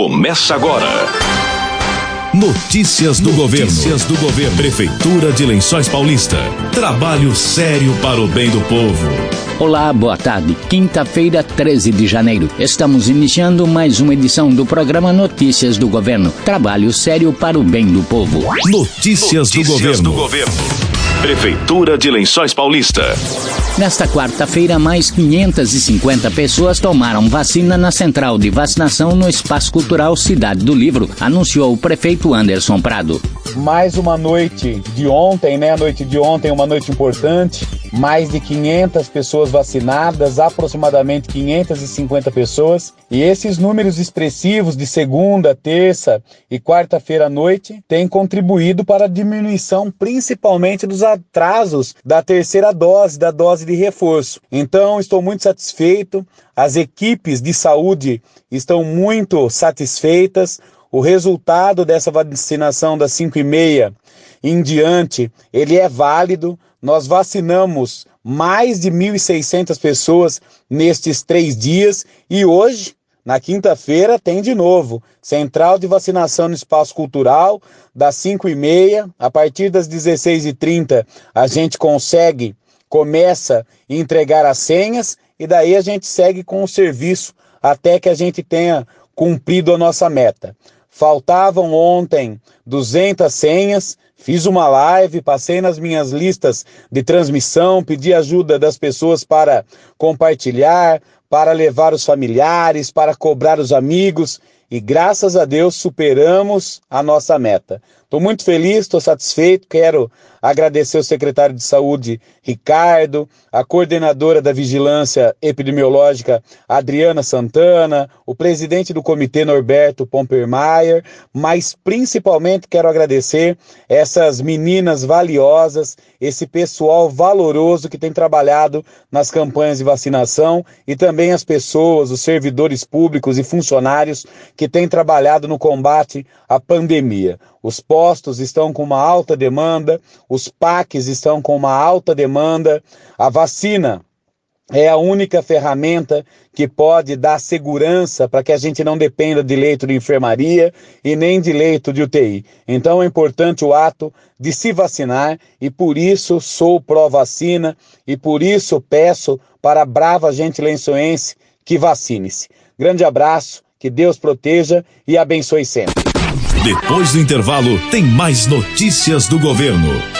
começa agora. Notícias do Notícias governo. Notícias do governo. Prefeitura de Lençóis Paulista. Trabalho sério para o bem do povo. Olá, boa tarde. Quinta-feira, 13 de janeiro. Estamos iniciando mais uma edição do programa Notícias do Governo. Trabalho sério para o bem do povo. Notícias, Notícias do, governo. do governo. Prefeitura de Lençóis Paulista. Nesta quarta-feira, mais 550 pessoas tomaram vacina na central de vacinação no Espaço Cultural Cidade do Livro, anunciou o prefeito Anderson Prado. Mais uma noite de ontem, né? A noite de ontem, uma noite importante mais de 500 pessoas vacinadas, aproximadamente 550 pessoas. E esses números expressivos de segunda, terça e quarta-feira à noite têm contribuído para a diminuição, principalmente dos atrasos da terceira dose, da dose de reforço. Então, estou muito satisfeito. As equipes de saúde estão muito satisfeitas. O resultado dessa vacinação das 5 e meia em diante, ele é válido. Nós vacinamos mais de 1.600 pessoas nestes três dias e hoje, na quinta-feira, tem de novo central de vacinação no espaço cultural, das 5 e meia, a partir das 16h30 a gente consegue, começa a entregar as senhas e daí a gente segue com o serviço até que a gente tenha cumprido a nossa meta. Faltavam ontem 200 senhas, Fiz uma live, passei nas minhas listas de transmissão, pedi ajuda das pessoas para compartilhar, para levar os familiares, para cobrar os amigos e graças a Deus superamos a nossa meta. Estou muito feliz, estou satisfeito. Quero agradecer o secretário de Saúde, Ricardo, a coordenadora da Vigilância Epidemiológica, Adriana Santana, o presidente do comitê, Norberto Pompermaier, mas principalmente quero agradecer essas meninas valiosas, esse pessoal valoroso que tem trabalhado nas campanhas de vacinação e também as pessoas, os servidores públicos e funcionários que têm trabalhado no combate à pandemia. Os postos estão com uma alta demanda, os PACs estão com uma alta demanda, a vacina é a única ferramenta que pode dar segurança para que a gente não dependa de leito de enfermaria e nem de leito de UTI. Então é importante o ato de se vacinar e por isso sou pró-vacina e por isso peço para a brava gente lençoense que vacine-se. Grande abraço, que Deus proteja e abençoe sempre. Depois do intervalo, tem mais notícias do governo.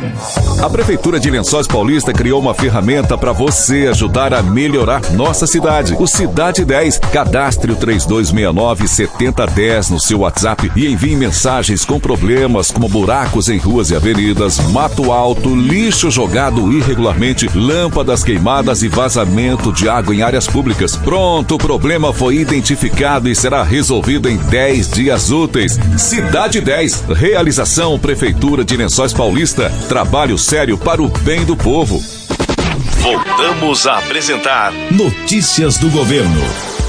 A Prefeitura de Lençóis Paulista criou uma ferramenta para você ajudar a melhorar nossa cidade. O Cidade 10. Cadastre o 3269 7010 no seu WhatsApp e envie mensagens com problemas como buracos em ruas e avenidas, mato alto, lixo jogado irregularmente, lâmpadas queimadas e vazamento de água em áreas públicas. Pronto, o problema foi identificado e será resolvido em 10 dias úteis. Cidade 10. Realização Prefeitura de Lençóis Paulista. Trabalho sério para o bem do povo. Voltamos a apresentar Notícias do Governo.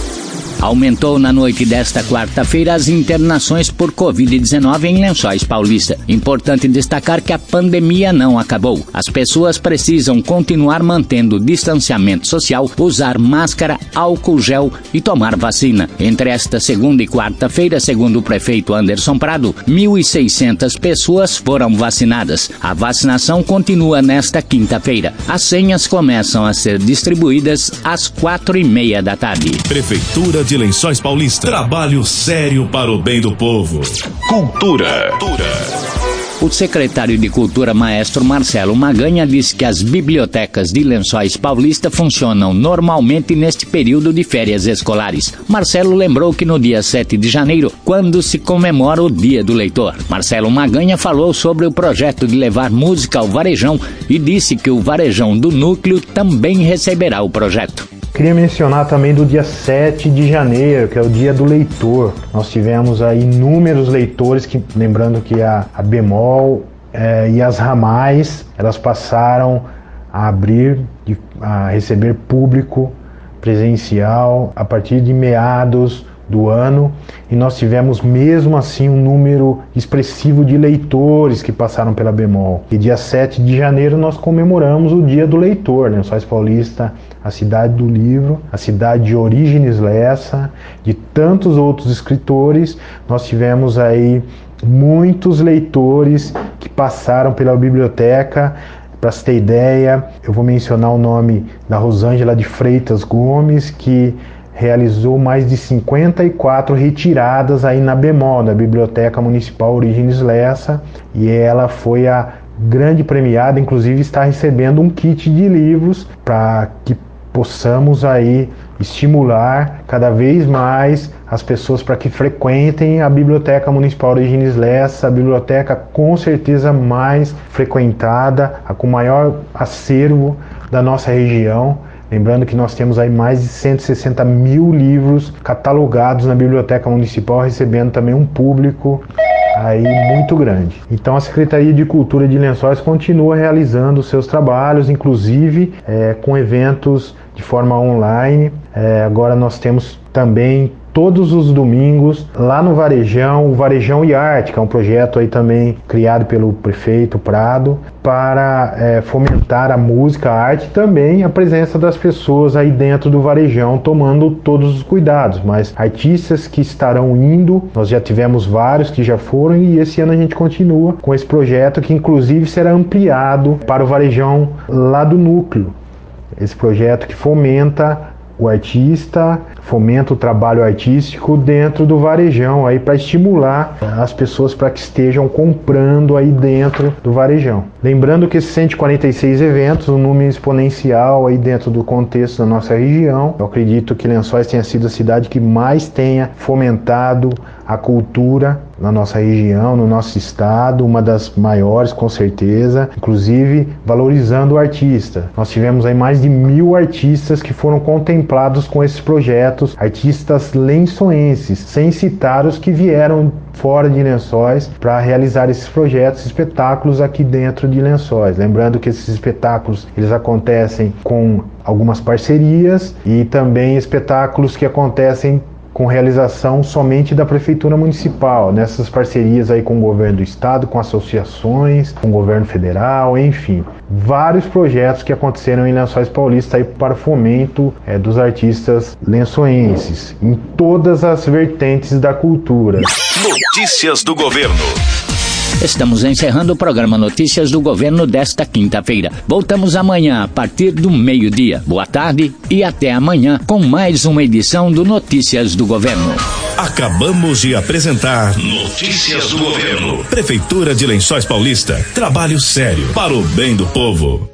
Aumentou na noite desta quarta-feira as internações por Covid-19 em Lençóis Paulista. Importante destacar que a pandemia não acabou. As pessoas precisam continuar mantendo o distanciamento social, usar máscara, álcool gel e tomar vacina. Entre esta segunda e quarta-feira, segundo o prefeito Anderson Prado, 1.600 pessoas foram vacinadas. A vacinação continua nesta quinta-feira. As senhas começam a ser distribuídas às quatro e meia da tarde. Prefeitura de de Lençóis Paulista. Trabalho sério para o bem do povo. Cultura. Cultura. O secretário de Cultura, maestro Marcelo Maganha, disse que as bibliotecas de Lençóis Paulista funcionam normalmente neste período de férias escolares. Marcelo lembrou que no dia 7 de janeiro, quando se comemora o Dia do Leitor, Marcelo Maganha falou sobre o projeto de levar música ao Varejão e disse que o Varejão do Núcleo também receberá o projeto. Queria mencionar também do dia 7 de janeiro, que é o dia do leitor. Nós tivemos aí inúmeros leitores, que, lembrando que a, a bemol é, e as ramais, elas passaram a abrir, a receber público presencial a partir de meados do ano e nós tivemos mesmo assim um número expressivo de leitores que passaram pela Bemol. E dia 7 de janeiro nós comemoramos o Dia do Leitor, né? Sóis Paulista, a cidade do livro, a cidade de Orígenes Lessa, de tantos outros escritores. Nós tivemos aí muitos leitores que passaram pela biblioteca para se ter ideia, eu vou mencionar o nome da Rosângela de Freitas Gomes, que realizou mais de 54 retiradas aí na Bemol, da Biblioteca Municipal Origines Lessa, e ela foi a grande premiada, inclusive está recebendo um kit de livros para que possamos aí estimular cada vez mais as pessoas para que frequentem a Biblioteca Municipal Origines Lessa, a biblioteca com certeza mais frequentada, a com maior acervo da nossa região. Lembrando que nós temos aí mais de 160 mil livros catalogados na Biblioteca Municipal, recebendo também um público aí muito grande. Então a Secretaria de Cultura de Lençóis continua realizando seus trabalhos, inclusive é, com eventos de forma online. É, agora nós temos também todos os domingos lá no Varejão, o Varejão e Arte, que é um projeto aí também criado pelo prefeito Prado para é, fomentar a música, a arte e também a presença das pessoas aí dentro do Varejão tomando todos os cuidados. Mas artistas que estarão indo, nós já tivemos vários que já foram e esse ano a gente continua com esse projeto que inclusive será ampliado para o Varejão lá do núcleo. Esse projeto que fomenta o artista, fomenta o trabalho artístico dentro do varejão aí para estimular as pessoas para que estejam comprando aí dentro do varejão. Lembrando que esses 146 eventos, um número exponencial aí dentro do contexto da nossa região. Eu acredito que Lençóis tenha sido a cidade que mais tenha fomentado a cultura na nossa região, no nosso estado, uma das maiores com certeza, inclusive valorizando o artista. Nós tivemos aí mais de mil artistas que foram contemplados com esses projetos, artistas lençoenses, sem citar os que vieram fora de Lençóis para realizar esses projetos, espetáculos aqui dentro de Lençóis. Lembrando que esses espetáculos eles acontecem com algumas parcerias e também espetáculos que acontecem com realização somente da prefeitura municipal, nessas parcerias aí com o governo do estado, com associações, com o governo federal, enfim, vários projetos que aconteceram em Lençóis Paulista aí para fomento é, dos artistas lençoenses, em todas as vertentes da cultura. Notícias do governo. Estamos encerrando o programa Notícias do Governo desta quinta-feira. Voltamos amanhã a partir do meio-dia. Boa tarde e até amanhã com mais uma edição do Notícias do Governo. Acabamos de apresentar Notícias do Governo. Prefeitura de Lençóis Paulista. Trabalho sério para o bem do povo.